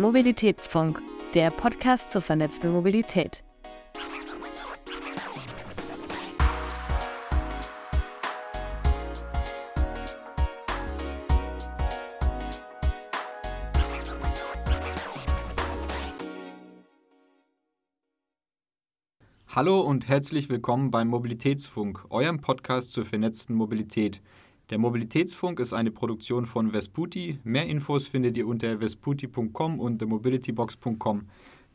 Mobilitätsfunk, der Podcast zur vernetzten Mobilität. Hallo und herzlich willkommen beim Mobilitätsfunk, eurem Podcast zur vernetzten Mobilität. Der Mobilitätsfunk ist eine Produktion von Vesputi. Mehr Infos findet ihr unter vesputi.com und themobilitybox.com.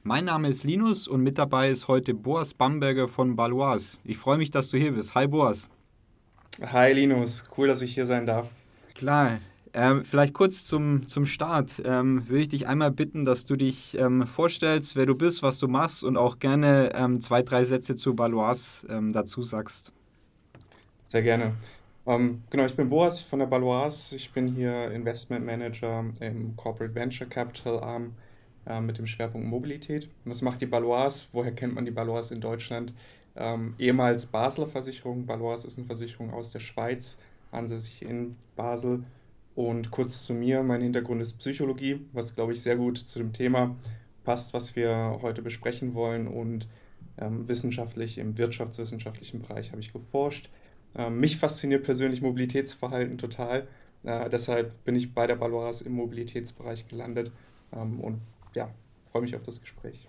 Mein Name ist Linus und mit dabei ist heute Boas Bamberger von Balois. Ich freue mich, dass du hier bist. Hi Boas. Hi Linus, cool, dass ich hier sein darf. Klar, ähm, vielleicht kurz zum, zum Start. Ähm, würde ich dich einmal bitten, dass du dich ähm, vorstellst, wer du bist, was du machst und auch gerne ähm, zwei, drei Sätze zu Balois ähm, dazu sagst. Sehr gerne. Ähm, genau, ich bin Boas von der Balois. Ich bin hier Investment Manager im Corporate Venture Capital Arm äh, mit dem Schwerpunkt Mobilität. Was macht die Balois? Woher kennt man die Balois in Deutschland? ehemals Basler Versicherung. Balois ist eine Versicherung aus der Schweiz, ansässig in Basel und kurz zu mir, mein Hintergrund ist Psychologie, was glaube ich sehr gut zu dem Thema passt, was wir heute besprechen wollen. Und ähm, wissenschaftlich, im wirtschaftswissenschaftlichen Bereich habe ich geforscht. Ähm, mich fasziniert persönlich Mobilitätsverhalten total. Äh, deshalb bin ich bei der Balois im Mobilitätsbereich gelandet ähm, und ja, freue mich auf das Gespräch.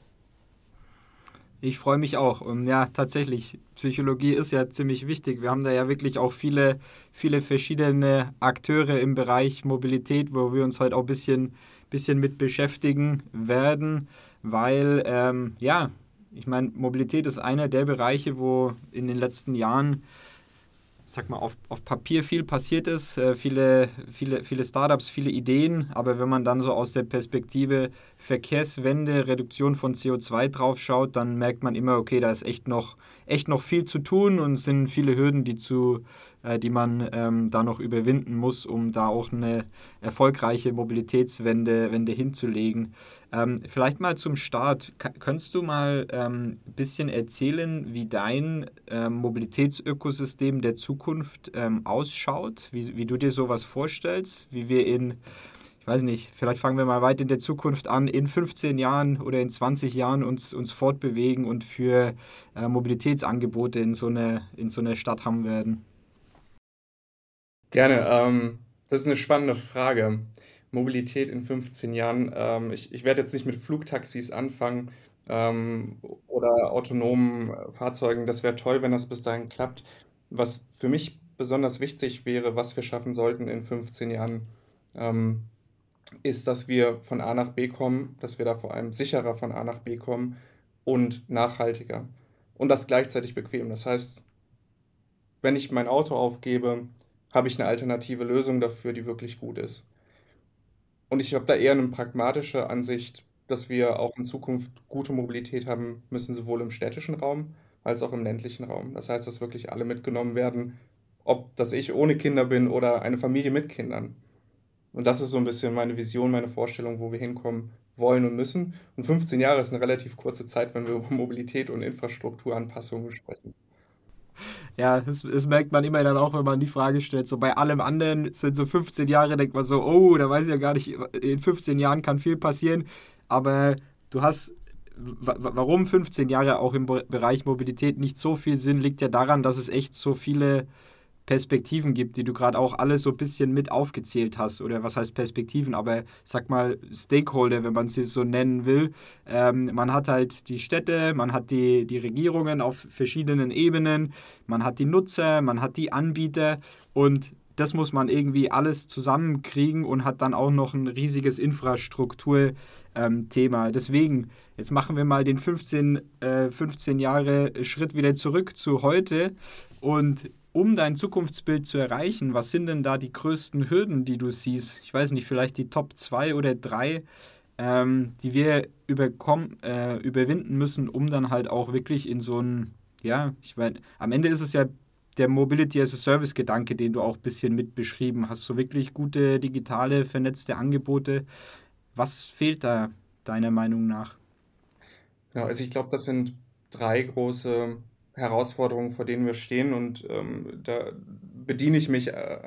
Ich freue mich auch. Und ja, tatsächlich, Psychologie ist ja ziemlich wichtig. Wir haben da ja wirklich auch viele, viele verschiedene Akteure im Bereich Mobilität, wo wir uns heute auch ein bisschen, bisschen mit beschäftigen werden, weil, ähm, ja, ich meine, Mobilität ist einer der Bereiche, wo in den letzten Jahren sag mal, auf, auf Papier viel passiert ist, äh, viele, viele, viele Startups, viele Ideen, aber wenn man dann so aus der Perspektive Verkehrswende, Reduktion von CO2 drauf schaut, dann merkt man immer, okay, da ist echt noch, echt noch viel zu tun und es sind viele Hürden, die, zu, äh, die man ähm, da noch überwinden muss, um da auch eine erfolgreiche Mobilitätswende Wende hinzulegen. Ähm, vielleicht mal zum Start. K könntest du mal ein ähm, bisschen erzählen, wie dein ähm, Mobilitätsökosystem der Zukunft ähm, ausschaut, wie, wie du dir sowas vorstellst, wie wir in ich weiß nicht, vielleicht fangen wir mal weit in der Zukunft an, in 15 Jahren oder in 20 Jahren uns, uns fortbewegen und für äh, Mobilitätsangebote in so, eine, in so einer Stadt haben werden? Gerne. Ähm, das ist eine spannende Frage. Mobilität in 15 Jahren. Ähm, ich, ich werde jetzt nicht mit Flugtaxis anfangen ähm, oder autonomen Fahrzeugen. Das wäre toll, wenn das bis dahin klappt. Was für mich besonders wichtig wäre, was wir schaffen sollten in 15 Jahren, ähm, ist, dass wir von A nach B kommen, dass wir da vor allem sicherer von A nach B kommen und nachhaltiger. Und das gleichzeitig bequem. Das heißt, wenn ich mein Auto aufgebe, habe ich eine alternative Lösung dafür, die wirklich gut ist. Und ich habe da eher eine pragmatische Ansicht, dass wir auch in Zukunft gute Mobilität haben müssen, sowohl im städtischen Raum als auch im ländlichen Raum. Das heißt, dass wirklich alle mitgenommen werden, ob das ich ohne Kinder bin oder eine Familie mit Kindern. Und das ist so ein bisschen meine Vision, meine Vorstellung, wo wir hinkommen wollen und müssen. Und 15 Jahre ist eine relativ kurze Zeit, wenn wir über Mobilität und Infrastrukturanpassungen sprechen. Ja, das, das, merkt man immer dann auch, wenn man die Frage stellt. So bei allem anderen sind so 15 Jahre, denkt man so, oh, da weiß ich ja gar nicht, in 15 Jahren kann viel passieren. Aber du hast, warum 15 Jahre auch im Bereich Mobilität nicht so viel Sinn, liegt ja daran, dass es echt so viele Perspektiven gibt, die du gerade auch alle so ein bisschen mit aufgezählt hast. Oder was heißt Perspektiven? Aber sag mal Stakeholder, wenn man sie so nennen will. Ähm, man hat halt die Städte, man hat die, die Regierungen auf verschiedenen Ebenen, man hat die Nutzer, man hat die Anbieter und das muss man irgendwie alles zusammenkriegen und hat dann auch noch ein riesiges Infrastrukturthema. Ähm, Deswegen, jetzt machen wir mal den 15, äh, 15 Jahre Schritt wieder zurück zu heute und um dein Zukunftsbild zu erreichen, was sind denn da die größten Hürden, die du siehst? Ich weiß nicht, vielleicht die Top 2 oder 3, ähm, die wir äh, überwinden müssen, um dann halt auch wirklich in so ein, ja, ich meine, am Ende ist es ja der Mobility as a Service Gedanke, den du auch ein bisschen mit beschrieben hast. So wirklich gute digitale, vernetzte Angebote. Was fehlt da deiner Meinung nach? Ja, also ich glaube, das sind drei große Herausforderungen, vor denen wir stehen. Und ähm, da bediene ich mich äh,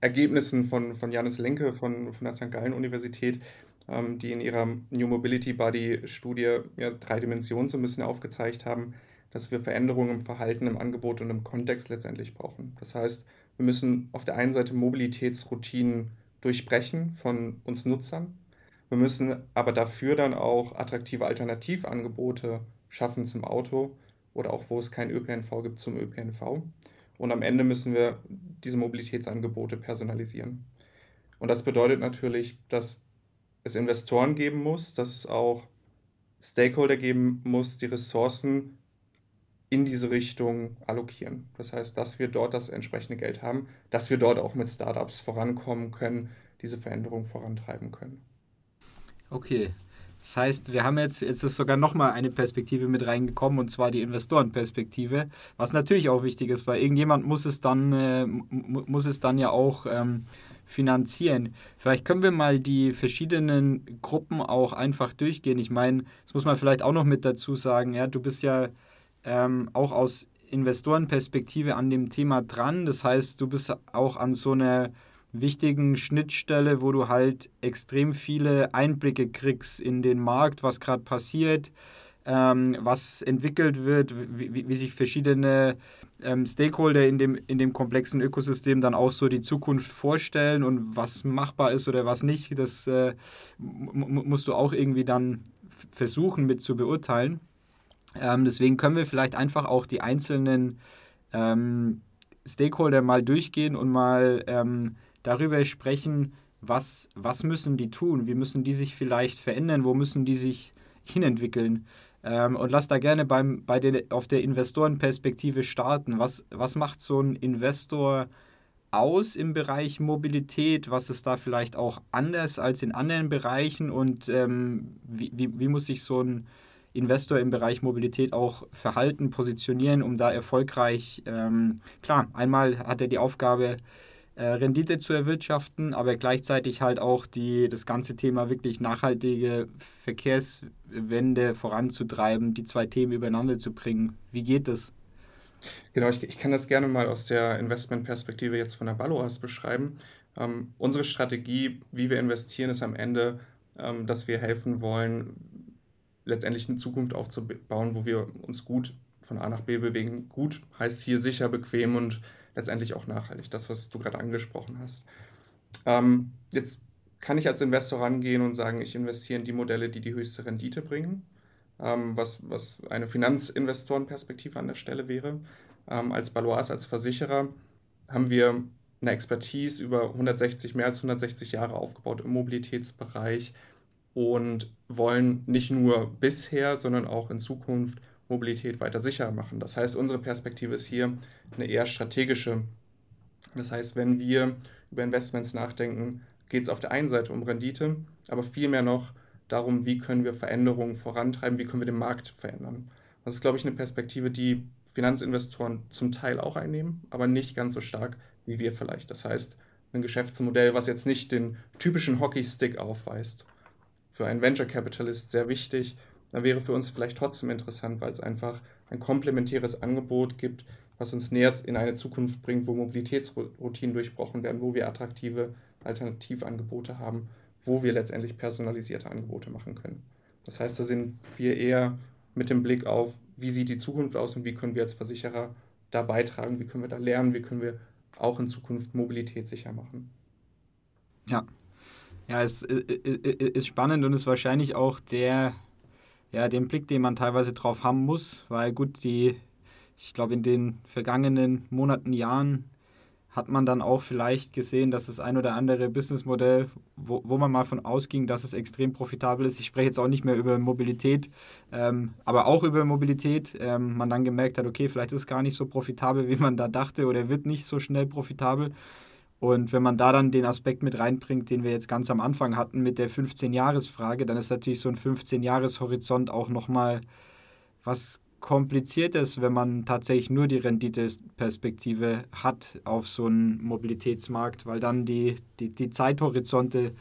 Ergebnissen von, von Janis Lenke von, von der St. Gallen Universität. ähm, die in ihrer New Mobility Body Studie ja, drei Dimensionen so ein bisschen aufgezeigt haben, dass wir Veränderungen im Verhalten, im Angebot und im Kontext letztendlich brauchen. Das heißt, wir müssen auf der einen Seite Mobilitätsroutinen durchbrechen von uns Nutzern. Wir müssen aber dafür dann auch attraktive Alternativangebote schaffen zum Auto oder auch wo es kein ÖPNV gibt zum ÖPNV. Und am Ende müssen wir diese Mobilitätsangebote personalisieren. Und das bedeutet natürlich, dass es Investoren geben muss, dass es auch Stakeholder geben muss, die Ressourcen in diese Richtung allokieren. Das heißt, dass wir dort das entsprechende Geld haben, dass wir dort auch mit Startups vorankommen können, diese Veränderung vorantreiben können. Okay. Das heißt, wir haben jetzt, jetzt ist sogar nochmal eine Perspektive mit reingekommen, und zwar die Investorenperspektive, was natürlich auch wichtig ist, weil irgendjemand muss es dann, äh, muss es dann ja auch ähm, finanzieren. Vielleicht können wir mal die verschiedenen Gruppen auch einfach durchgehen. Ich meine, das muss man vielleicht auch noch mit dazu sagen. Ja, du bist ja ähm, auch aus Investorenperspektive an dem Thema dran. Das heißt, du bist auch an so einer wichtigen Schnittstelle, wo du halt extrem viele Einblicke kriegst in den Markt, was gerade passiert, ähm, was entwickelt wird, wie, wie sich verschiedene ähm, Stakeholder in dem, in dem komplexen Ökosystem dann auch so die Zukunft vorstellen und was machbar ist oder was nicht, das äh, musst du auch irgendwie dann versuchen mit zu beurteilen. Ähm, deswegen können wir vielleicht einfach auch die einzelnen ähm, Stakeholder mal durchgehen und mal ähm, darüber sprechen, was, was müssen die tun, wie müssen die sich vielleicht verändern, wo müssen die sich hinentwickeln. Ähm, und lass da gerne beim, bei den, auf der Investorenperspektive starten. Was, was macht so ein Investor aus im Bereich Mobilität? Was ist da vielleicht auch anders als in anderen Bereichen? Und ähm, wie, wie, wie muss sich so ein Investor im Bereich Mobilität auch verhalten, positionieren, um da erfolgreich, ähm, klar, einmal hat er die Aufgabe, äh, Rendite zu erwirtschaften, aber gleichzeitig halt auch die, das ganze Thema wirklich nachhaltige Verkehrswende voranzutreiben, die zwei Themen übereinander zu bringen. Wie geht das? Genau, ich, ich kann das gerne mal aus der Investmentperspektive jetzt von der Baloas beschreiben. Ähm, unsere Strategie, wie wir investieren, ist am Ende, ähm, dass wir helfen wollen, letztendlich eine Zukunft aufzubauen, wo wir uns gut von A nach B bewegen. Gut heißt hier sicher, bequem und letztendlich auch nachhaltig, das, was du gerade angesprochen hast. Ähm, jetzt kann ich als Investor rangehen und sagen, ich investiere in die Modelle, die die höchste Rendite bringen, ähm, was, was eine Finanzinvestorenperspektive an der Stelle wäre. Ähm, als Balois, als Versicherer haben wir eine Expertise über 160, mehr als 160 Jahre aufgebaut im Mobilitätsbereich und wollen nicht nur bisher, sondern auch in Zukunft Mobilität weiter sicher machen. Das heißt, unsere Perspektive ist hier eine eher strategische. Das heißt, wenn wir über Investments nachdenken, geht es auf der einen Seite um Rendite, aber vielmehr noch darum, wie können wir Veränderungen vorantreiben, wie können wir den Markt verändern. Das ist, glaube ich, eine Perspektive, die Finanzinvestoren zum Teil auch einnehmen, aber nicht ganz so stark wie wir vielleicht. Das heißt, ein Geschäftsmodell, was jetzt nicht den typischen Hockeystick aufweist. Für einen Venture Capitalist sehr wichtig, dann wäre für uns vielleicht trotzdem interessant, weil es einfach ein komplementäres Angebot gibt, was uns näher in eine Zukunft bringt, wo Mobilitätsroutinen durchbrochen werden, wo wir attraktive Alternativangebote haben, wo wir letztendlich personalisierte Angebote machen können. Das heißt, da sind wir eher mit dem Blick auf, wie sieht die Zukunft aus und wie können wir als Versicherer da beitragen, wie können wir da lernen, wie können wir auch in Zukunft Mobilität sicher machen. Ja, ja, es ist spannend und ist wahrscheinlich auch der ja, den Blick, den man teilweise drauf haben muss, weil gut, die, ich glaube, in den vergangenen Monaten, Jahren hat man dann auch vielleicht gesehen, dass das ein oder andere Businessmodell, wo, wo man mal von ausging, dass es extrem profitabel ist. Ich spreche jetzt auch nicht mehr über Mobilität, ähm, aber auch über Mobilität. Ähm, man dann gemerkt hat, okay, vielleicht ist es gar nicht so profitabel, wie man da dachte, oder wird nicht so schnell profitabel. Und wenn man da dann den Aspekt mit reinbringt, den wir jetzt ganz am Anfang hatten mit der 15-Jahres-Frage, dann ist natürlich so ein 15-Jahres-Horizont auch nochmal was Kompliziertes, wenn man tatsächlich nur die Renditeperspektive hat auf so einen Mobilitätsmarkt, weil dann die, die, die Zeithorizonte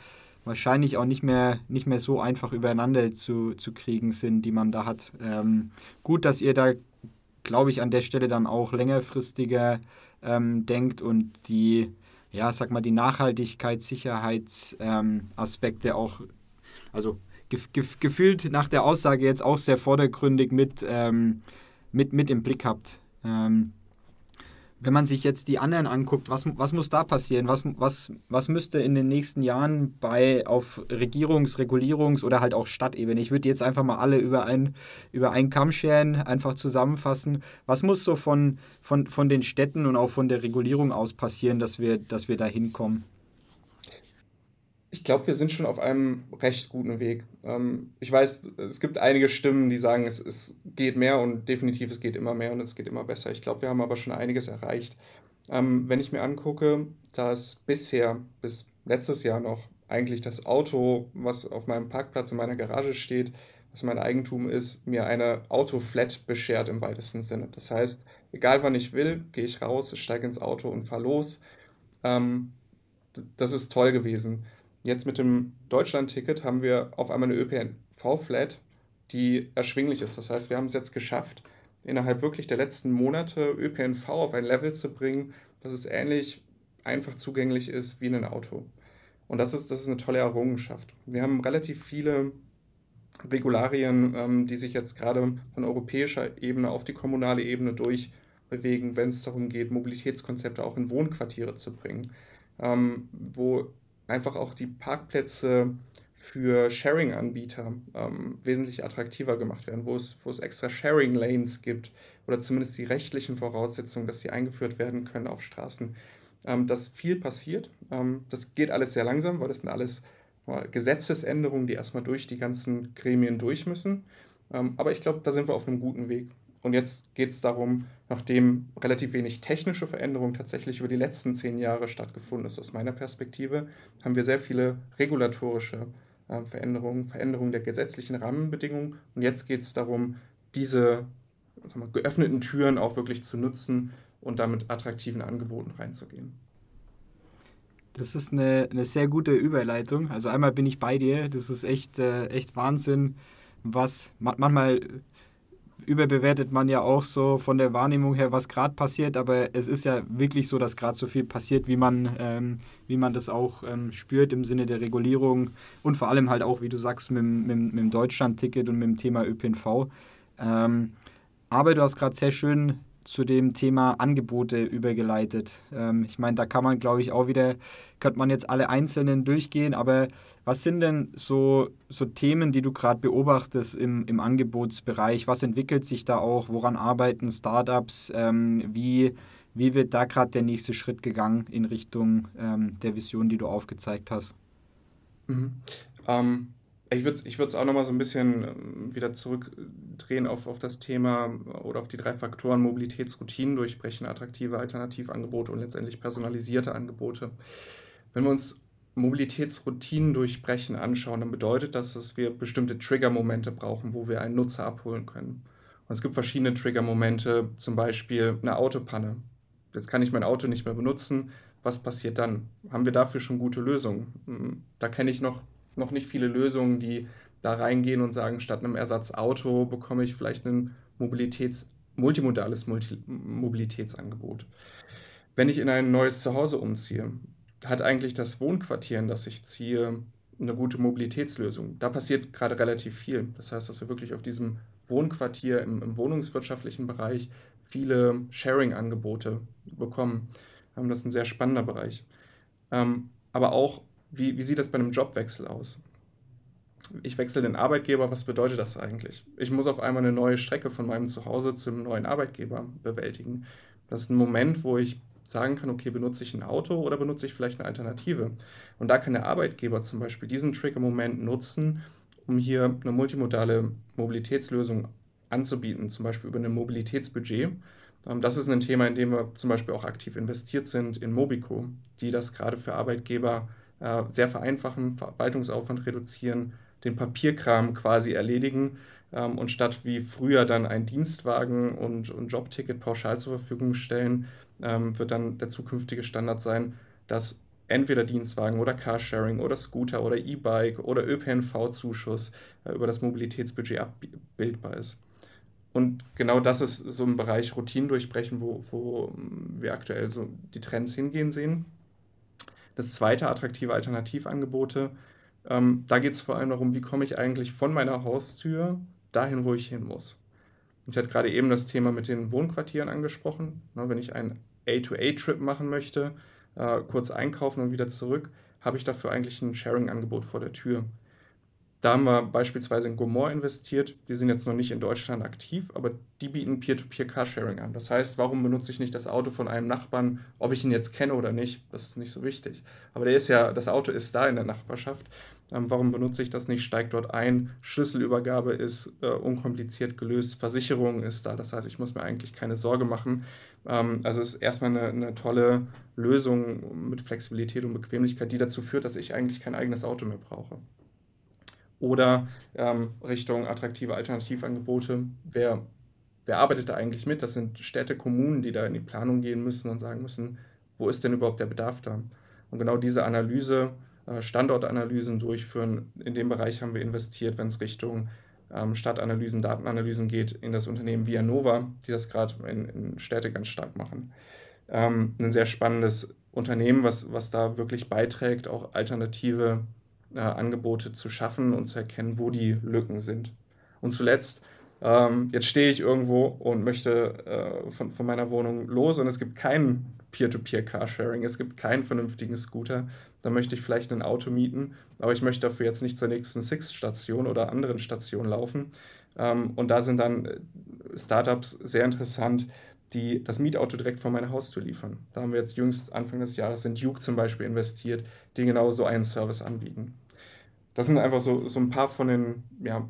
wahrscheinlich auch nicht mehr, nicht mehr so einfach übereinander zu, zu kriegen sind, die man da hat. Ähm, gut, dass ihr da, glaube ich, an der Stelle dann auch längerfristiger ähm, denkt und die ja, sag mal, die Nachhaltigkeits-, Sicherheitsaspekte ähm, auch also gef gef gefühlt nach der Aussage jetzt auch sehr vordergründig mit, ähm, mit, mit im Blick habt. Ähm, wenn man sich jetzt die anderen anguckt, was, was muss da passieren? Was, was, was müsste in den nächsten Jahren bei auf Regierungs-, Regulierungs- oder halt auch Stadtebene? Ich würde jetzt einfach mal alle über, ein, über einen Kamm scheren, einfach zusammenfassen. Was muss so von, von, von den Städten und auch von der Regulierung aus passieren, dass wir, dass wir da hinkommen? Ich glaube, wir sind schon auf einem recht guten Weg. Ähm, ich weiß, es gibt einige Stimmen, die sagen, es, es geht mehr und definitiv es geht immer mehr und es geht immer besser. Ich glaube, wir haben aber schon einiges erreicht. Ähm, wenn ich mir angucke, dass bisher, bis letztes Jahr noch, eigentlich das Auto, was auf meinem Parkplatz in meiner Garage steht, was mein Eigentum ist, mir eine Autoflat beschert im weitesten Sinne. Das heißt, egal wann ich will, gehe ich raus, steige ins Auto und fahre los. Ähm, das ist toll gewesen. Jetzt mit dem Deutschland-Ticket haben wir auf einmal eine ÖPNV-Flat, die erschwinglich ist. Das heißt, wir haben es jetzt geschafft, innerhalb wirklich der letzten Monate ÖPNV auf ein Level zu bringen, dass es ähnlich einfach zugänglich ist wie ein Auto. Und das ist, das ist eine tolle Errungenschaft. Wir haben relativ viele Regularien, ähm, die sich jetzt gerade von europäischer Ebene auf die kommunale Ebene durchbewegen, wenn es darum geht, Mobilitätskonzepte auch in Wohnquartiere zu bringen, ähm, wo einfach auch die Parkplätze für Sharing-Anbieter ähm, wesentlich attraktiver gemacht werden, wo es, wo es extra Sharing-Lanes gibt oder zumindest die rechtlichen Voraussetzungen, dass sie eingeführt werden können auf Straßen. Ähm, dass viel passiert. Ähm, das geht alles sehr langsam, weil das sind alles Gesetzesänderungen, die erstmal durch die ganzen Gremien durch müssen. Ähm, aber ich glaube, da sind wir auf einem guten Weg. Und jetzt geht es darum, nachdem relativ wenig technische Veränderung tatsächlich über die letzten zehn Jahre stattgefunden ist, aus meiner Perspektive, haben wir sehr viele regulatorische äh, Veränderungen, Veränderungen der gesetzlichen Rahmenbedingungen. Und jetzt geht es darum, diese mal, geöffneten Türen auch wirklich zu nutzen und damit attraktiven Angeboten reinzugehen. Das ist eine, eine sehr gute Überleitung. Also einmal bin ich bei dir. Das ist echt, äh, echt Wahnsinn, was manchmal überbewertet man ja auch so von der Wahrnehmung her, was gerade passiert, aber es ist ja wirklich so, dass gerade so viel passiert, wie man, ähm, wie man das auch ähm, spürt im Sinne der Regulierung und vor allem halt auch, wie du sagst, mit, mit, mit dem Deutschland-Ticket und mit dem Thema ÖPNV. Ähm, aber du hast gerade sehr schön zu dem Thema Angebote übergeleitet. Ähm, ich meine, da kann man, glaube ich, auch wieder, könnte man jetzt alle einzelnen durchgehen, aber was sind denn so, so Themen, die du gerade beobachtest im, im Angebotsbereich? Was entwickelt sich da auch? Woran arbeiten Startups? Ähm, wie, wie wird da gerade der nächste Schritt gegangen in Richtung ähm, der Vision, die du aufgezeigt hast? Mhm. Ich würde es ich auch nochmal so ein bisschen ähm, wieder zurückdrehen auf, auf das Thema oder auf die drei Faktoren Mobilitätsroutinen durchbrechen, attraktive Alternativangebote und letztendlich personalisierte Angebote. Wenn wir uns Mobilitätsroutinen durchbrechen anschauen, dann bedeutet das, dass wir bestimmte Triggermomente brauchen, wo wir einen Nutzer abholen können. Und es gibt verschiedene Triggermomente, zum Beispiel eine Autopanne. Jetzt kann ich mein Auto nicht mehr benutzen. Was passiert dann? Haben wir dafür schon gute Lösungen? Hm, da kenne ich noch noch nicht viele Lösungen, die da reingehen und sagen, statt einem Ersatzauto bekomme ich vielleicht ein Mobilitäts, multimodales Multi Mobilitätsangebot. Wenn ich in ein neues Zuhause umziehe, hat eigentlich das Wohnquartier, in das ich ziehe, eine gute Mobilitätslösung. Da passiert gerade relativ viel. Das heißt, dass wir wirklich auf diesem Wohnquartier im, im wohnungswirtschaftlichen Bereich viele Sharing-Angebote bekommen. Das ist ein sehr spannender Bereich. Ähm, aber auch wie, wie sieht das bei einem Jobwechsel aus? Ich wechsle den Arbeitgeber, was bedeutet das eigentlich? Ich muss auf einmal eine neue Strecke von meinem Zuhause zum neuen Arbeitgeber bewältigen. Das ist ein Moment, wo ich sagen kann, okay, benutze ich ein Auto oder benutze ich vielleicht eine Alternative? Und da kann der Arbeitgeber zum Beispiel diesen Trigger-Moment nutzen, um hier eine multimodale Mobilitätslösung anzubieten, zum Beispiel über ein Mobilitätsbudget. Ähm, das ist ein Thema, in dem wir zum Beispiel auch aktiv investiert sind in Mobico, die das gerade für Arbeitgeber äh, sehr vereinfachen, Verwaltungsaufwand reduzieren, den Papierkram quasi erledigen ähm, und statt wie früher dann ein Dienstwagen und, und Jobticket pauschal zur Verfügung stellen, ähm, wird dann der zukünftige Standard sein, dass entweder Dienstwagen oder Carsharing oder Scooter oder E-Bike oder ÖPNV-Zuschuss äh, über das Mobilitätsbudget abbildbar ist. Und genau das ist so ein Bereich Routinen durchbrechen, wo, wo wir aktuell so die Trends hingehen sehen. Das zweite, attraktive Alternativangebote. Ähm, da geht es vor allem darum, wie komme ich eigentlich von meiner Haustür dahin, wo ich hin muss. Ich hatte gerade eben das Thema mit den Wohnquartieren angesprochen. Na, wenn ich einen A-to-A-Trip machen möchte, äh, kurz einkaufen und wieder zurück, habe ich dafür eigentlich ein Sharing-Angebot vor der Tür. Da haben wir beispielsweise in Gomor investiert. Die sind jetzt noch nicht in Deutschland aktiv, aber die bieten Peer-to-Peer-Carsharing an. Das heißt, warum benutze ich nicht das Auto von einem Nachbarn, ob ich ihn jetzt kenne oder nicht? Das ist nicht so wichtig. Aber der ist ja, das Auto ist da in der Nachbarschaft. Ähm, warum benutze ich das nicht? Steigt dort ein. Schlüsselübergabe ist äh, unkompliziert gelöst. Versicherung ist da. Das heißt, ich muss mir eigentlich keine Sorge machen. Ähm, also es ist erstmal eine, eine tolle Lösung mit Flexibilität und Bequemlichkeit, die dazu führt, dass ich eigentlich kein eigenes Auto mehr brauche oder ähm, Richtung attraktive Alternativangebote. Wer, wer arbeitet da eigentlich mit? Das sind Städte, Kommunen, die da in die Planung gehen müssen und sagen müssen, wo ist denn überhaupt der Bedarf da? Und genau diese Analyse, äh, Standortanalysen durchführen, in dem Bereich haben wir investiert, wenn es Richtung ähm, Stadtanalysen, Datenanalysen geht, in das Unternehmen Vianova, die das gerade in, in Städte ganz stark machen. Ähm, ein sehr spannendes Unternehmen, was, was da wirklich beiträgt, auch alternative äh, Angebote zu schaffen und zu erkennen, wo die Lücken sind. Und zuletzt, ähm, jetzt stehe ich irgendwo und möchte äh, von, von meiner Wohnung los und es gibt kein Peer-to-Peer-Carsharing, es gibt keinen vernünftigen Scooter. Da möchte ich vielleicht ein Auto mieten, aber ich möchte dafür jetzt nicht zur nächsten Six-Station oder anderen Station laufen. Ähm, und da sind dann äh, Startups sehr interessant, die das Mietauto direkt vor meine Haustür liefern. Da haben wir jetzt jüngst Anfang des Jahres in Duke zum Beispiel investiert, die genau so einen Service anbieten das sind einfach so, so ein paar von den ja,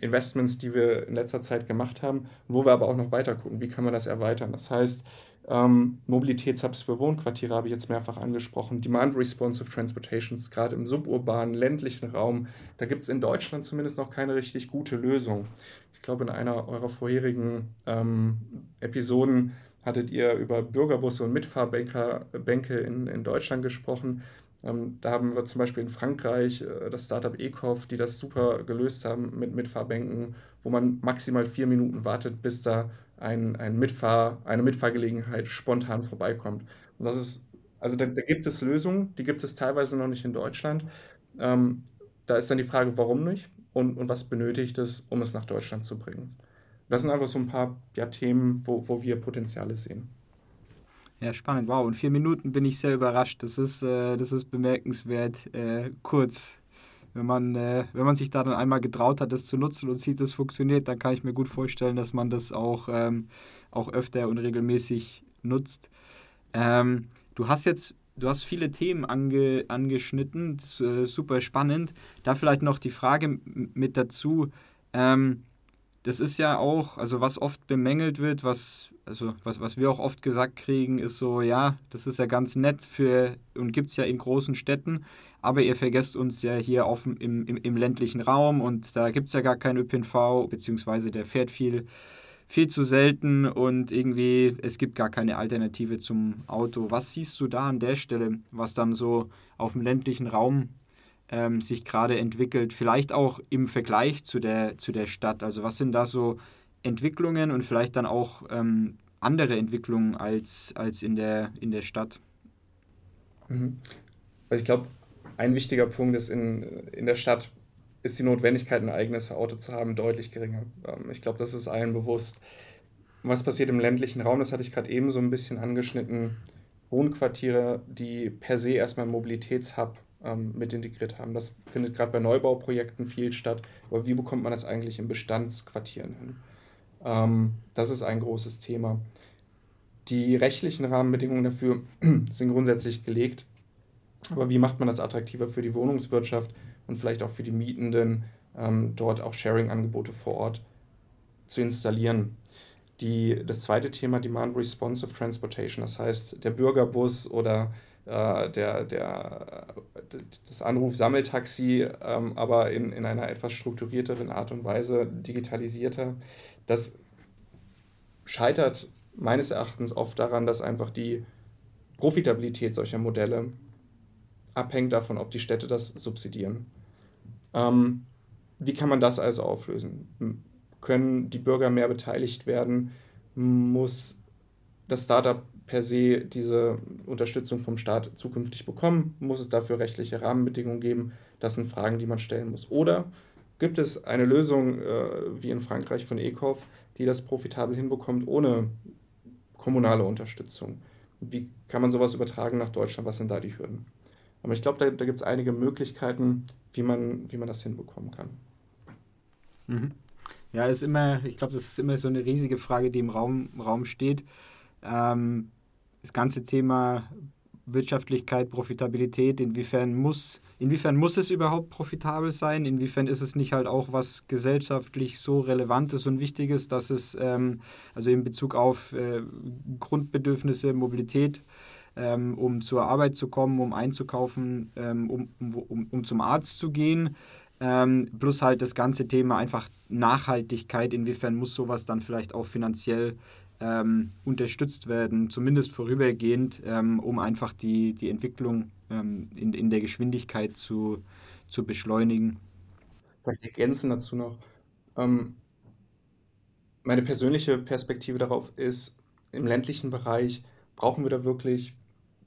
Investments, die wir in letzter Zeit gemacht haben, wo wir aber auch noch weiter gucken, wie kann man das erweitern. Das heißt, ähm, Mobilitätshubs für Wohnquartiere habe ich jetzt mehrfach angesprochen, Demand Responsive Transportations, gerade im suburbanen, ländlichen Raum. Da gibt es in Deutschland zumindest noch keine richtig gute Lösung. Ich glaube, in einer eurer vorherigen ähm, Episoden hattet ihr über Bürgerbusse und Mitfahrbänke in, in Deutschland gesprochen. Ähm, da haben wir zum Beispiel in Frankreich äh, das Startup Ecoff, die das super gelöst haben mit Mitfahrbänken, wo man maximal vier Minuten wartet, bis da ein, ein Mitfahr, eine Mitfahrgelegenheit spontan vorbeikommt. Und das ist, also da, da gibt es Lösungen, die gibt es teilweise noch nicht in Deutschland. Ähm, da ist dann die Frage, warum nicht und, und was benötigt es, um es nach Deutschland zu bringen. Das sind einfach so ein paar ja, Themen, wo, wo wir Potenziale sehen. Ja, spannend. Wow, in vier Minuten bin ich sehr überrascht. Das ist, äh, das ist bemerkenswert äh, kurz. Wenn man, äh, wenn man sich da dann einmal getraut hat, das zu nutzen und sieht, das funktioniert, dann kann ich mir gut vorstellen, dass man das auch, ähm, auch öfter und regelmäßig nutzt. Ähm, du hast jetzt du hast viele Themen ange, angeschnitten, das, äh, super spannend. Da vielleicht noch die Frage mit dazu. Ähm, das ist ja auch, also was oft bemängelt wird, was, also was, was wir auch oft gesagt kriegen, ist so, ja, das ist ja ganz nett für und gibt es ja in großen Städten, aber ihr vergesst uns ja hier auf, im, im, im ländlichen Raum und da gibt es ja gar keinen ÖPNV, beziehungsweise der fährt viel, viel zu selten und irgendwie, es gibt gar keine Alternative zum Auto. Was siehst du da an der Stelle, was dann so auf dem ländlichen Raum ähm, sich gerade entwickelt, vielleicht auch im Vergleich zu der, zu der Stadt? Also was sind da so Entwicklungen und vielleicht dann auch ähm, andere Entwicklungen als, als in, der, in der Stadt? Mhm. Also ich glaube, ein wichtiger Punkt ist, in, in der Stadt ist die Notwendigkeit, ein eigenes Auto zu haben, deutlich geringer. Ähm, ich glaube, das ist allen bewusst. Was passiert im ländlichen Raum, das hatte ich gerade eben so ein bisschen angeschnitten. Wohnquartiere, die per se erstmal einen Mobilitätshub ähm, mit integriert haben. Das findet gerade bei Neubauprojekten viel statt. Aber wie bekommt man das eigentlich in Bestandsquartieren hin? Ähm, das ist ein großes Thema. Die rechtlichen Rahmenbedingungen dafür sind grundsätzlich gelegt. Aber wie macht man das attraktiver für die Wohnungswirtschaft und vielleicht auch für die Mietenden, ähm, dort auch Sharing-Angebote vor Ort zu installieren? Die, das zweite Thema, Demand Responsive Transportation, das heißt der Bürgerbus oder äh, der, der, das Anruf-Sammeltaxi, ähm, aber in, in einer etwas strukturierteren Art und Weise, digitalisierter. Das scheitert meines Erachtens oft daran, dass einfach die Profitabilität solcher Modelle abhängt davon, ob die Städte das subsidieren. Ähm, wie kann man das also auflösen? Können die Bürger mehr beteiligt werden? Muss das Startup per se diese Unterstützung vom Staat zukünftig bekommen? Muss es dafür rechtliche Rahmenbedingungen geben? Das sind Fragen, die man stellen muss. Oder gibt es eine Lösung äh, wie in Frankreich von ECOF, die das profitabel hinbekommt ohne kommunale Unterstützung? Wie kann man sowas übertragen nach Deutschland? Was sind da die Hürden? Aber ich glaube, da, da gibt es einige Möglichkeiten, wie man, wie man das hinbekommen kann. Mhm. Ja, ist immer, ich glaube, das ist immer so eine riesige Frage, die im Raum, Raum steht. Ähm, das ganze Thema Wirtschaftlichkeit, Profitabilität, inwiefern muss, inwiefern muss es überhaupt profitabel sein, inwiefern ist es nicht halt auch was gesellschaftlich so Relevantes und Wichtiges, dass es ähm, also in Bezug auf äh, Grundbedürfnisse, Mobilität, ähm, um zur Arbeit zu kommen, um einzukaufen, ähm, um, um, um zum Arzt zu gehen, ähm, plus halt das ganze Thema einfach Nachhaltigkeit, inwiefern muss sowas dann vielleicht auch finanziell ähm, unterstützt werden, zumindest vorübergehend, ähm, um einfach die, die Entwicklung ähm, in, in der Geschwindigkeit zu, zu beschleunigen. Vielleicht ergänzen dazu noch. Ähm, meine persönliche Perspektive darauf ist, im ländlichen Bereich brauchen wir da wirklich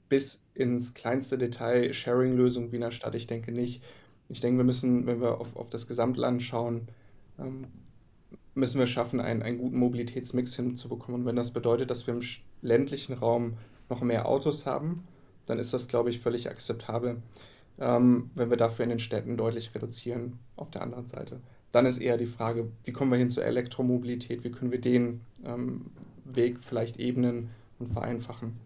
bis ins kleinste Detail Sharing-Lösungen wie in der Stadt? Ich denke nicht. Ich denke, wir müssen, wenn wir auf, auf das Gesamtland schauen, ähm, müssen wir schaffen, einen, einen guten Mobilitätsmix hinzubekommen. Und wenn das bedeutet, dass wir im ländlichen Raum noch mehr Autos haben, dann ist das, glaube ich, völlig akzeptabel, ähm, wenn wir dafür in den Städten deutlich reduzieren auf der anderen Seite. Dann ist eher die Frage, wie kommen wir hin zur Elektromobilität, wie können wir den ähm, Weg vielleicht ebnen und vereinfachen.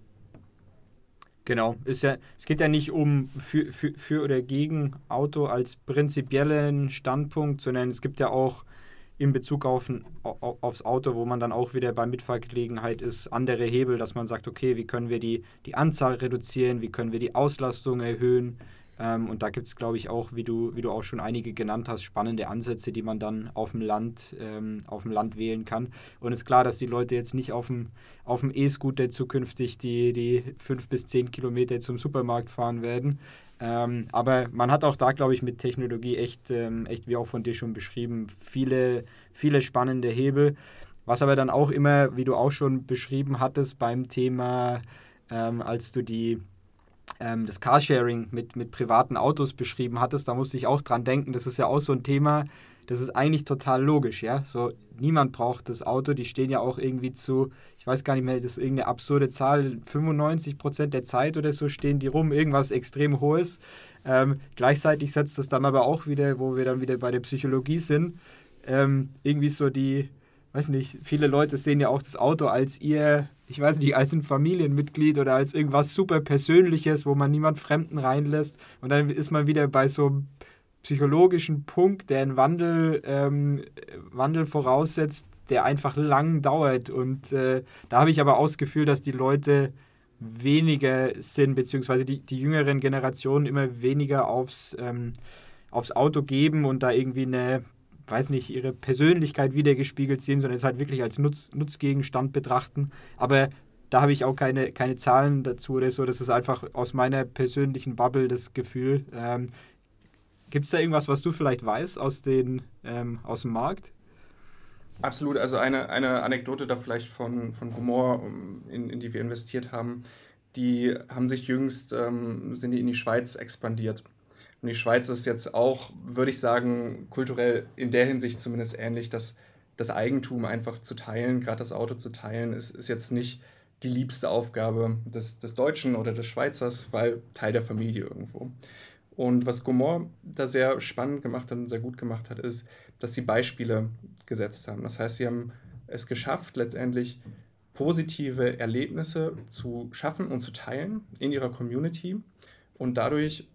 Genau, ist ja, es geht ja nicht um für, für, für oder gegen Auto als prinzipiellen Standpunkt, sondern es gibt ja auch in Bezug auf aufs Auto, wo man dann auch wieder bei Mitfahrgelegenheit ist, andere Hebel, dass man sagt, okay, wie können wir die, die Anzahl reduzieren, wie können wir die Auslastung erhöhen. Ähm, und da gibt es, glaube ich, auch, wie du, wie du auch schon einige genannt hast, spannende Ansätze, die man dann auf dem Land, ähm, auf dem Land wählen kann. Und es ist klar, dass die Leute jetzt nicht auf dem, auf dem E-Scooter zukünftig die, die fünf bis zehn Kilometer zum Supermarkt fahren werden, ähm, aber man hat auch da, glaube ich, mit Technologie echt, ähm, echt, wie auch von dir schon beschrieben, viele, viele spannende Hebel. Was aber dann auch immer, wie du auch schon beschrieben hattest, beim Thema, ähm, als du die, ähm, das Carsharing mit, mit privaten Autos beschrieben hattest, da musste ich auch dran denken, das ist ja auch so ein Thema, das ist eigentlich total logisch, ja. So, niemand braucht das Auto, die stehen ja auch irgendwie zu, ich weiß gar nicht mehr, das ist irgendeine absurde Zahl, 95 Prozent der Zeit oder so stehen die rum, irgendwas extrem Hohes. Ähm, gleichzeitig setzt das dann aber auch wieder, wo wir dann wieder bei der Psychologie sind, ähm, irgendwie so die, weiß nicht, viele Leute sehen ja auch das Auto als ihr, ich weiß nicht, als ein Familienmitglied oder als irgendwas super Persönliches, wo man niemand Fremden reinlässt. Und dann ist man wieder bei so psychologischen Punkt, der einen Wandel, ähm, Wandel voraussetzt, der einfach lang dauert. Und äh, da habe ich aber auch das Gefühl, dass die Leute weniger sind, beziehungsweise die, die jüngeren Generationen immer weniger aufs, ähm, aufs Auto geben und da irgendwie eine, weiß nicht, ihre Persönlichkeit wiedergespiegelt sehen, sondern es halt wirklich als Nutz, Nutzgegenstand betrachten. Aber da habe ich auch keine, keine Zahlen dazu oder so. Das ist einfach aus meiner persönlichen Bubble das Gefühl. Ähm, Gibt es da irgendwas, was du vielleicht weißt aus, den, ähm, aus dem Markt? Absolut, also eine, eine Anekdote da vielleicht von, von Humor, in, in die wir investiert haben. Die haben sich jüngst, ähm, sind die in die Schweiz expandiert. Und die Schweiz ist jetzt auch, würde ich sagen, kulturell in der Hinsicht zumindest ähnlich, dass das Eigentum einfach zu teilen, gerade das Auto zu teilen, ist, ist jetzt nicht die liebste Aufgabe des, des Deutschen oder des Schweizers, weil Teil der Familie irgendwo. Und was Gomorr da sehr spannend gemacht hat und sehr gut gemacht hat, ist, dass sie Beispiele gesetzt haben. Das heißt, sie haben es geschafft, letztendlich positive Erlebnisse zu schaffen und zu teilen in ihrer Community und dadurch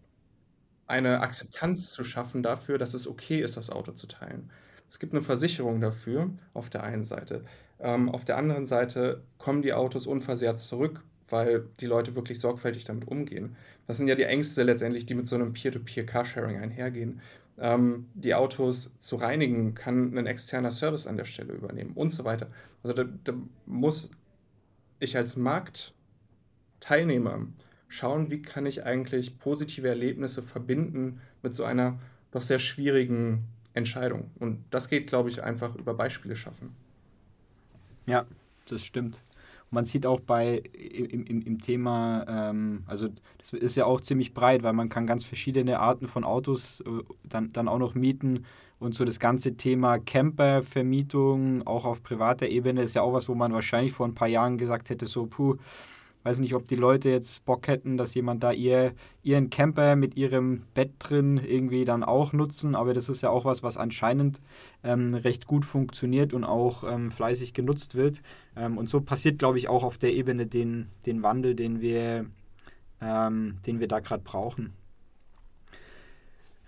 eine Akzeptanz zu schaffen dafür, dass es okay ist, das Auto zu teilen. Es gibt eine Versicherung dafür auf der einen Seite. Ähm, auf der anderen Seite kommen die Autos unversehrt zurück, weil die Leute wirklich sorgfältig damit umgehen. Das sind ja die Ängste letztendlich, die mit so einem Peer-to-Peer-Carsharing einhergehen. Ähm, die Autos zu reinigen, kann ein externer Service an der Stelle übernehmen und so weiter. Also da, da muss ich als Marktteilnehmer schauen, wie kann ich eigentlich positive Erlebnisse verbinden mit so einer doch sehr schwierigen Entscheidung. Und das geht, glaube ich, einfach über Beispiele schaffen. Ja, das stimmt. man sieht auch bei im, im, im Thema, ähm, also das ist ja auch ziemlich breit, weil man kann ganz verschiedene Arten von Autos äh, dann, dann auch noch mieten und so das ganze Thema Campervermietung, auch auf privater Ebene, ist ja auch was, wo man wahrscheinlich vor ein paar Jahren gesagt hätte, so, puh, weiß nicht, ob die Leute jetzt Bock hätten, dass jemand da ihr, ihren Camper mit ihrem Bett drin irgendwie dann auch nutzen. Aber das ist ja auch was, was anscheinend ähm, recht gut funktioniert und auch ähm, fleißig genutzt wird. Ähm, und so passiert, glaube ich, auch auf der Ebene den, den Wandel, den wir, ähm, den wir da gerade brauchen.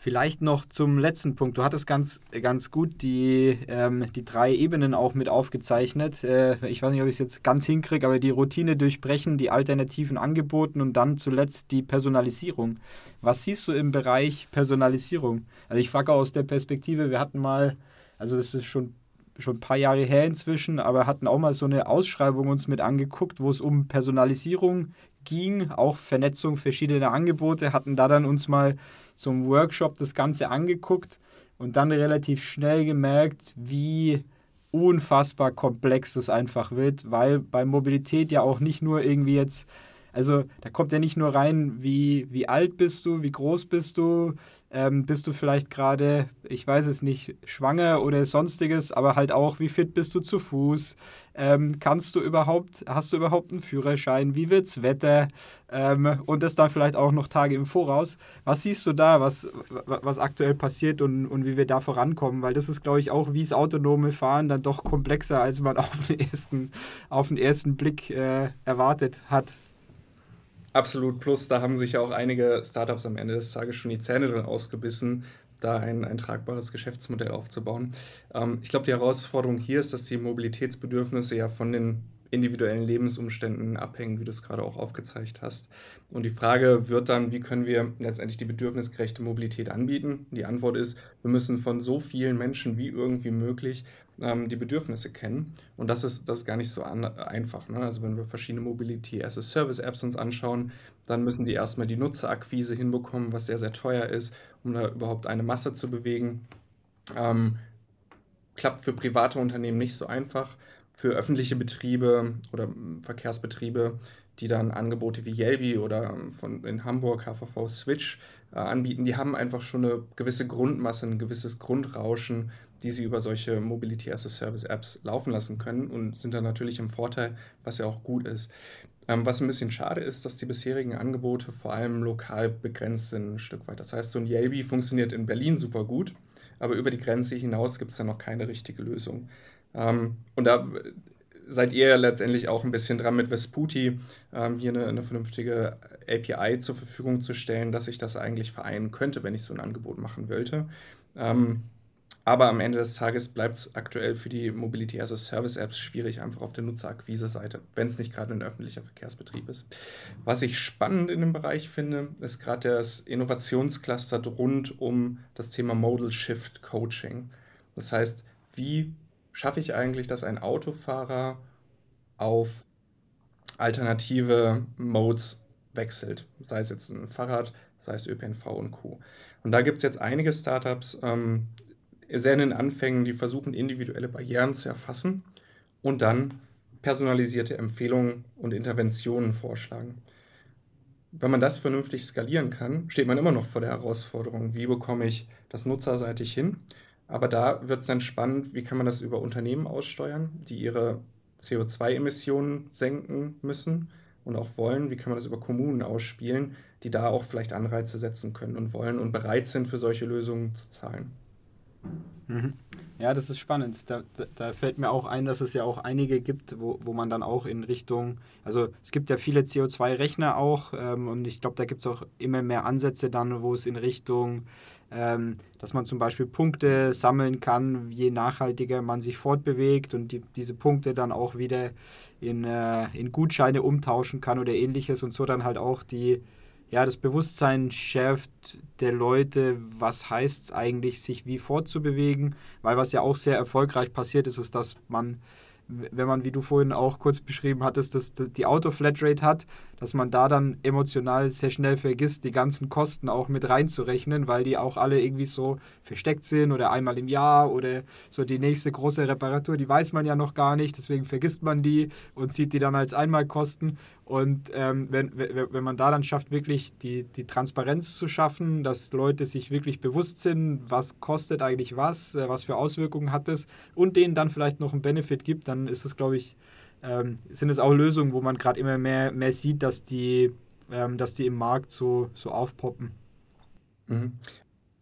Vielleicht noch zum letzten Punkt. Du hattest ganz, ganz gut die, ähm, die drei Ebenen auch mit aufgezeichnet. Äh, ich weiß nicht, ob ich es jetzt ganz hinkriege, aber die Routine durchbrechen, die alternativen Angeboten und dann zuletzt die Personalisierung. Was siehst du im Bereich Personalisierung? Also ich frage aus der Perspektive, wir hatten mal, also das ist schon schon ein paar Jahre her inzwischen, aber hatten auch mal so eine Ausschreibung uns mit angeguckt, wo es um Personalisierung ging, auch Vernetzung verschiedener Angebote, hatten da dann uns mal einem Workshop das Ganze angeguckt und dann relativ schnell gemerkt, wie unfassbar komplex das einfach wird, weil bei Mobilität ja auch nicht nur irgendwie jetzt also da kommt ja nicht nur rein, wie, wie alt bist du, wie groß bist du, ähm, bist du vielleicht gerade, ich weiß es nicht, schwanger oder sonstiges, aber halt auch, wie fit bist du zu Fuß, ähm, kannst du überhaupt, hast du überhaupt einen Führerschein, wie wird's Wetter ähm, und das dann vielleicht auch noch Tage im Voraus. Was siehst du da, was, was aktuell passiert und, und wie wir da vorankommen? Weil das ist, glaube ich, auch wie das autonome Fahren dann doch komplexer, als man auf den ersten, auf den ersten Blick äh, erwartet hat. Absolut Plus, da haben sich ja auch einige Startups am Ende des Tages schon die Zähne drin ausgebissen, da ein, ein tragbares Geschäftsmodell aufzubauen. Ähm, ich glaube, die Herausforderung hier ist, dass die Mobilitätsbedürfnisse ja von den individuellen Lebensumständen abhängen, wie du es gerade auch aufgezeigt hast. Und die Frage wird dann, wie können wir letztendlich die bedürfnisgerechte Mobilität anbieten? Die Antwort ist, wir müssen von so vielen Menschen wie irgendwie möglich ähm, die Bedürfnisse kennen. Und das ist, das ist gar nicht so an, einfach. Ne? Also wenn wir verschiedene Mobility as a Service Apps uns anschauen, dann müssen die erstmal die Nutzerakquise hinbekommen, was sehr, sehr teuer ist, um da überhaupt eine Masse zu bewegen. Ähm, klappt für private Unternehmen nicht so einfach. Für öffentliche Betriebe oder Verkehrsbetriebe, die dann Angebote wie Yelby oder von in Hamburg HVV Switch äh, anbieten, die haben einfach schon eine gewisse Grundmasse, ein gewisses Grundrauschen, die sie über solche Mobility as a Service Apps laufen lassen können und sind dann natürlich im Vorteil, was ja auch gut ist. Ähm, was ein bisschen schade ist, dass die bisherigen Angebote vor allem lokal begrenzt sind, ein Stück weit. Das heißt, so ein Yelby funktioniert in Berlin super gut, aber über die Grenze hinaus gibt es dann noch keine richtige Lösung. Ähm, und da seid ihr letztendlich auch ein bisschen dran mit Vesputi, ähm, hier eine, eine, vernünftige API zur Verfügung zu stellen, dass ich das eigentlich vereinen könnte, wenn ich so ein Angebot machen wollte. Ähm, aber am Ende des Tages bleibt es aktuell für die Mobility as a Service Apps schwierig, einfach auf der Nutzerakquise-Seite, wenn es nicht gerade ein öffentlicher Verkehrsbetrieb ist. Was ich spannend in dem Bereich finde, ist gerade das Innovationscluster rund um das Thema Modal Shift Coaching. Das heißt, wie schaffe ich eigentlich, dass ein Autofahrer auf alternative Modes wechselt? Sei es jetzt ein Fahrrad, sei es ÖPNV und Co. Und da gibt es jetzt einige Startups, ähm, sehr in den Anfängen, die versuchen, individuelle Barrieren zu erfassen und dann personalisierte Empfehlungen und Interventionen vorschlagen. Wenn man das vernünftig skalieren kann, steht man immer noch vor der Herausforderung, wie bekomme ich das nutzerseitig hin? Aber da wird es dann spannend, wie kann man das über Unternehmen aussteuern, die ihre CO2-Emissionen senken müssen und auch wollen, wie kann man das über Kommunen ausspielen, die da auch vielleicht Anreize setzen können und wollen und bereit sind, für solche Lösungen zu zahlen. Mhm. Ja, das ist spannend. Da, da, da, fällt mir auch ein, dass es ja auch einige gibt, wo, wo man dann auch in Richtung, also es gibt ja viele CO2-Rechner auch ähm, und ich glaube, da gibt es auch immer mehr Ansätze dann, wo es in Richtung, ähm, dass man zum Beispiel Punkte sammeln kann, je nachhaltiger man sich fortbewegt und die, diese Punkte dann auch wieder in, äh, in Gutscheine umtauschen kann oder ähnliches und so dann halt auch die ja, das Bewusstsein schärft der Leute, was heißt es eigentlich, sich wie fortzubewegen, weil was ja auch sehr erfolgreich passiert ist, ist, dass man wenn man, wie du vorhin auch kurz beschrieben hattest, dass die Auto-Flatrate hat, dass man da dann emotional sehr schnell vergisst, die ganzen Kosten auch mit reinzurechnen, weil die auch alle irgendwie so versteckt sind oder einmal im Jahr oder so die nächste große Reparatur, die weiß man ja noch gar nicht, deswegen vergisst man die und sieht die dann als Einmalkosten. Und ähm, wenn, wenn man da dann schafft, wirklich die, die Transparenz zu schaffen, dass Leute sich wirklich bewusst sind, was kostet eigentlich was, äh, was für Auswirkungen hat es und denen dann vielleicht noch einen Benefit gibt, dann ist es, glaube ich, ähm, sind es auch Lösungen, wo man gerade immer mehr, mehr sieht, dass die, ähm, dass die im Markt so, so aufpoppen. Mhm.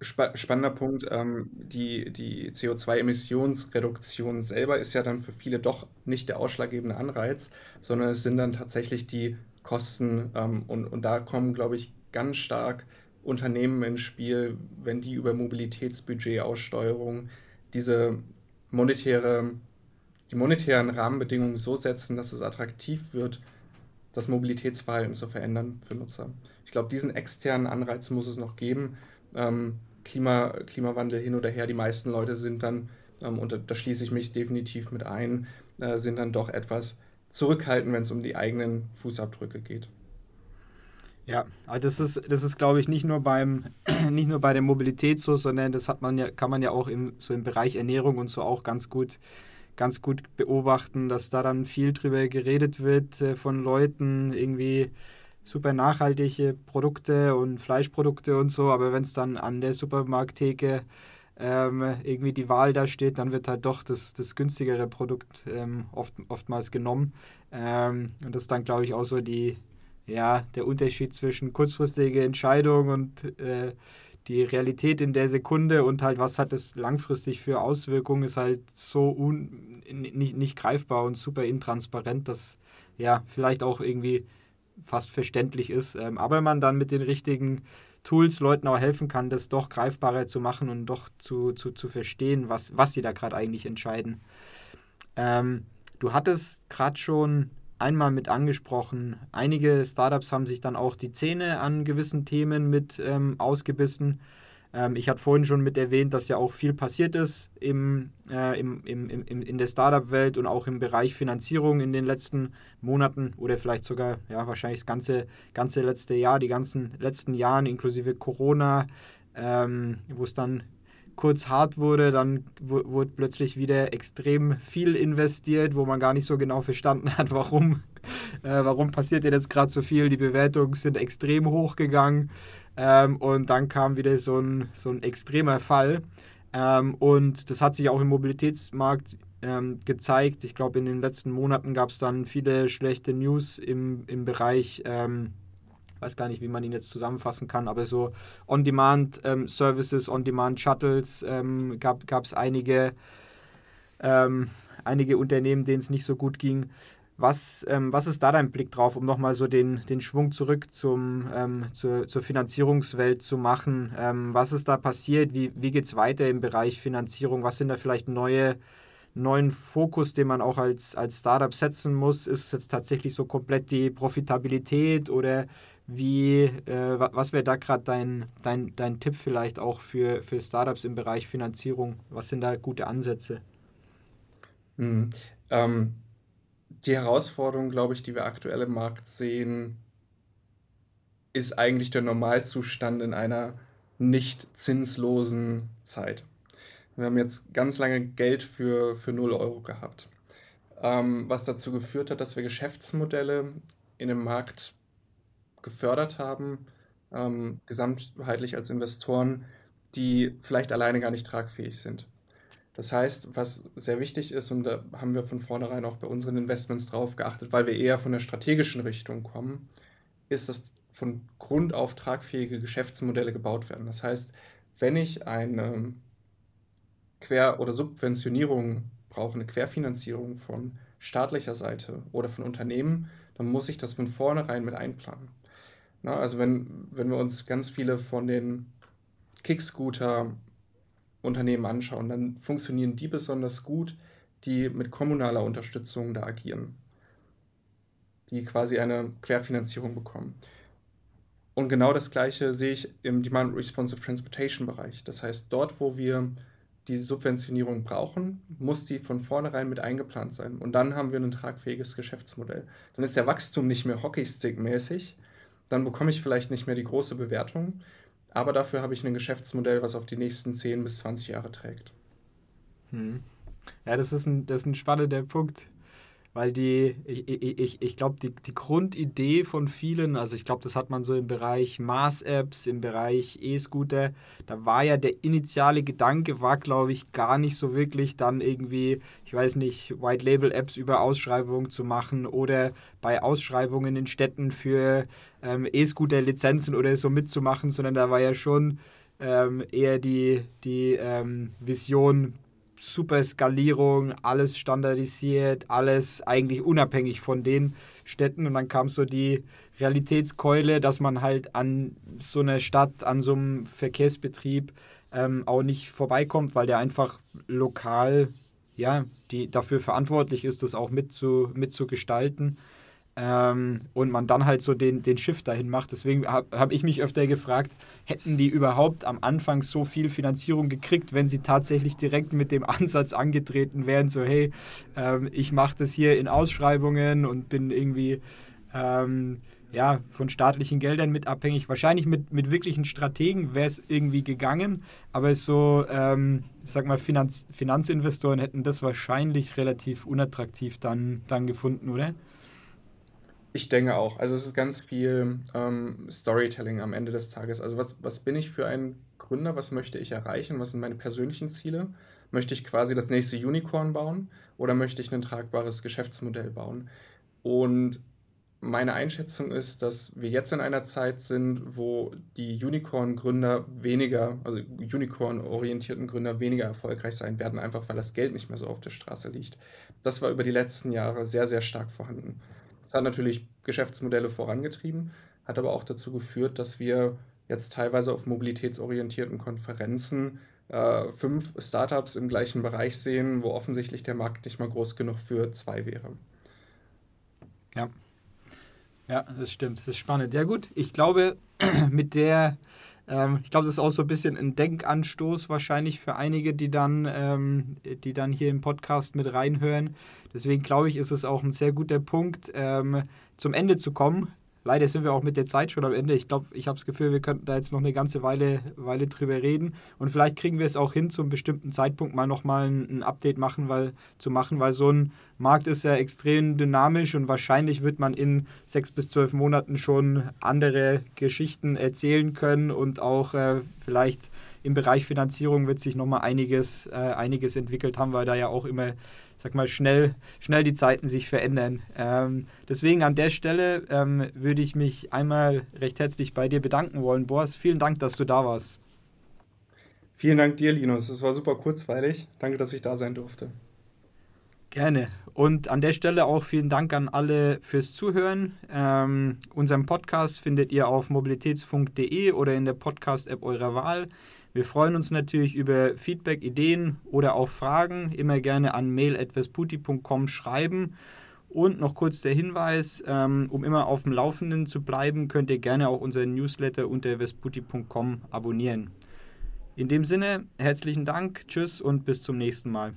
spannender Punkt. Ähm, die die CO2-Emissionsreduktion selber ist ja dann für viele doch nicht der ausschlaggebende Anreiz, sondern es sind dann tatsächlich die Kosten. Ähm, und, und da kommen, glaube ich, ganz stark Unternehmen ins Spiel, wenn die über Mobilitätsbudget-Aussteuerung diese monetäre die monetären Rahmenbedingungen so setzen, dass es attraktiv wird, das Mobilitätsverhalten zu verändern für Nutzer. Ich glaube, diesen externen Anreiz muss es noch geben. Ähm, Klima, Klimawandel hin oder her, die meisten Leute sind dann, ähm, und da, da, schließe ich mich definitiv mit ein, äh, sind dann doch etwas zurückhaltend, wenn es um die eigenen Fußabdrücke geht. Ja, das ist, das ist glaube ich, nicht nur beim, nicht nur bei der Mobilität so, sondern das hat man ja, kann man ja auch im, so im Bereich Ernährung und so auch ganz gut ganz gut beobachten, dass da dann viel drüber geredet wird äh, von Leuten, irgendwie super nachhaltige Produkte und Fleischprodukte und so, aber wenn es dann an der Supermarkttheke ähm, irgendwie die Wahl da steht, dann wird halt doch das, das günstigere Produkt ähm, oft, oftmals genommen. Ähm, und das ist dann, glaube ich, auch so die, ja, der Unterschied zwischen kurzfristige Entscheidung und äh, die Realität in der Sekunde und halt, was hat es langfristig für Auswirkungen, ist halt so un, nicht, nicht greifbar und super intransparent, dass ja vielleicht auch irgendwie fast verständlich ist. Ähm, aber man dann mit den richtigen Tools Leuten auch helfen kann, das doch greifbarer zu machen und doch zu, zu, zu verstehen, was, was sie da gerade eigentlich entscheiden. Ähm, du hattest gerade schon einmal mit angesprochen. Einige Startups haben sich dann auch die Zähne an gewissen Themen mit ähm, ausgebissen. Ähm, ich hatte vorhin schon mit erwähnt, dass ja auch viel passiert ist im, äh, im, im, im, in der Startup-Welt und auch im Bereich Finanzierung in den letzten Monaten oder vielleicht sogar ja, wahrscheinlich das ganze, ganze letzte Jahr, die ganzen letzten Jahren inklusive Corona, ähm, wo es dann kurz hart wurde, dann wurde plötzlich wieder extrem viel investiert, wo man gar nicht so genau verstanden hat, warum, äh, warum passiert denn jetzt gerade so viel. Die Bewertungen sind extrem hoch gegangen ähm, und dann kam wieder so ein, so ein extremer Fall. Ähm, und das hat sich auch im Mobilitätsmarkt ähm, gezeigt. Ich glaube, in den letzten Monaten gab es dann viele schlechte News im, im Bereich ähm, weiß gar nicht, wie man ihn jetzt zusammenfassen kann, aber so On-Demand-Services, ähm, On-Demand-Shuttles ähm, gab es einige, ähm, einige Unternehmen, denen es nicht so gut ging. Was, ähm, was ist da dein Blick drauf, um nochmal so den, den Schwung zurück zum, ähm, zur, zur Finanzierungswelt zu machen? Ähm, was ist da passiert? Wie, wie geht es weiter im Bereich Finanzierung? Was sind da vielleicht neue neuen Fokus, den man auch als, als Startup setzen muss? Ist es jetzt tatsächlich so komplett die Profitabilität oder wie, äh, was wäre da gerade dein, dein, dein Tipp vielleicht auch für, für Startups im Bereich Finanzierung? Was sind da gute Ansätze? Mhm. Ähm, die Herausforderung, glaube ich, die wir aktuell im Markt sehen, ist eigentlich der Normalzustand in einer nicht zinslosen Zeit. Wir haben jetzt ganz lange Geld für, für 0 Euro gehabt, ähm, was dazu geführt hat, dass wir Geschäftsmodelle in dem Markt gefördert haben, ähm, gesamtheitlich als Investoren, die vielleicht alleine gar nicht tragfähig sind. Das heißt, was sehr wichtig ist, und da haben wir von vornherein auch bei unseren Investments drauf geachtet, weil wir eher von der strategischen Richtung kommen, ist, dass von Grund auf tragfähige Geschäftsmodelle gebaut werden. Das heißt, wenn ich eine Quer- oder Subventionierung brauche, eine Querfinanzierung von staatlicher Seite oder von Unternehmen, dann muss ich das von vornherein mit einplanen. Na, also wenn, wenn wir uns ganz viele von den Kickscooter-Unternehmen anschauen, dann funktionieren die besonders gut, die mit kommunaler Unterstützung da agieren, die quasi eine Querfinanzierung bekommen. Und genau das Gleiche sehe ich im Demand Responsive Transportation Bereich. Das heißt, dort, wo wir die Subventionierung brauchen, muss die von vornherein mit eingeplant sein. Und dann haben wir ein tragfähiges Geschäftsmodell. Dann ist der Wachstum nicht mehr Hockeystick-mäßig, dann bekomme ich vielleicht nicht mehr die große Bewertung, aber dafür habe ich ein Geschäftsmodell, was auf die nächsten 10 bis 20 Jahre trägt. Hm. Ja, das ist ein, das ist ein spannender Punkt. Weil die, ich, ich, ich glaube, die, die Grundidee von vielen, also ich glaube, das hat man so im Bereich Maß-Apps, im Bereich E-Scooter, da war ja der initiale Gedanke, war glaube ich gar nicht so wirklich dann irgendwie, ich weiß nicht, White-Label-Apps über Ausschreibungen zu machen oder bei Ausschreibungen in Städten für ähm, E-Scooter-Lizenzen oder so mitzumachen, sondern da war ja schon ähm, eher die, die ähm, Vision, super Skalierung, alles standardisiert, alles eigentlich unabhängig von den Städten. Und dann kam so die Realitätskeule, dass man halt an so einer Stadt, an so einem Verkehrsbetrieb ähm, auch nicht vorbeikommt, weil der einfach lokal ja, die dafür verantwortlich ist, das auch mit zu, mit. Ähm, und man dann halt so den, den Shift dahin macht. Deswegen habe hab ich mich öfter gefragt, hätten die überhaupt am Anfang so viel Finanzierung gekriegt, wenn sie tatsächlich direkt mit dem Ansatz angetreten wären, so hey, ähm, ich mache das hier in Ausschreibungen und bin irgendwie ähm, ja, von staatlichen Geldern mit abhängig. Wahrscheinlich mit, mit wirklichen Strategen wäre es irgendwie gegangen, aber so, ähm, ich sag mal, Finanz, Finanzinvestoren hätten das wahrscheinlich relativ unattraktiv dann, dann gefunden, oder? Ich denke auch. Also es ist ganz viel ähm, Storytelling am Ende des Tages. Also was, was bin ich für ein Gründer? Was möchte ich erreichen? Was sind meine persönlichen Ziele? Möchte ich quasi das nächste Unicorn bauen oder möchte ich ein tragbares Geschäftsmodell bauen? Und meine Einschätzung ist, dass wir jetzt in einer Zeit sind, wo die Unicorn-Gründer weniger, also Unicorn-orientierten Gründer weniger erfolgreich sein werden, einfach weil das Geld nicht mehr so auf der Straße liegt. Das war über die letzten Jahre sehr, sehr stark vorhanden. Es hat natürlich Geschäftsmodelle vorangetrieben, hat aber auch dazu geführt, dass wir jetzt teilweise auf mobilitätsorientierten Konferenzen äh, fünf Startups im gleichen Bereich sehen, wo offensichtlich der Markt nicht mal groß genug für zwei wäre. Ja. Ja, das stimmt. Das ist spannend. Ja, gut. Ich glaube, mit der ähm, ich glaube, das ist auch so ein bisschen ein Denkanstoß wahrscheinlich für einige, die dann, ähm, die dann hier im Podcast mit reinhören. Deswegen glaube ich, ist es auch ein sehr guter Punkt, ähm, zum Ende zu kommen. Leider sind wir auch mit der Zeit schon am Ende. Ich glaube, ich habe das Gefühl, wir könnten da jetzt noch eine ganze Weile, Weile drüber reden. Und vielleicht kriegen wir es auch hin, zu einem bestimmten Zeitpunkt mal nochmal ein, ein Update machen, weil, zu machen, weil so ein Markt ist ja extrem dynamisch und wahrscheinlich wird man in sechs bis zwölf Monaten schon andere Geschichten erzählen können und auch äh, vielleicht im Bereich Finanzierung wird sich nochmal einiges, äh, einiges entwickelt haben, weil da ja auch immer sag mal, schnell, schnell die Zeiten sich verändern. Ähm, deswegen an der Stelle ähm, würde ich mich einmal recht herzlich bei dir bedanken wollen. Boris, vielen Dank, dass du da warst. Vielen Dank dir, Linus. Es war super kurzweilig. Danke, dass ich da sein durfte. Gerne. Und an der Stelle auch vielen Dank an alle fürs Zuhören. Ähm, unseren Podcast findet ihr auf mobilitätsfunk.de oder in der Podcast-App eurer Wahl. Wir freuen uns natürlich über Feedback, Ideen oder auch Fragen. Immer gerne an mail.vesputi.com schreiben. Und noch kurz der Hinweis, ähm, um immer auf dem Laufenden zu bleiben, könnt ihr gerne auch unseren Newsletter unter vesputi.com abonnieren. In dem Sinne, herzlichen Dank, tschüss und bis zum nächsten Mal.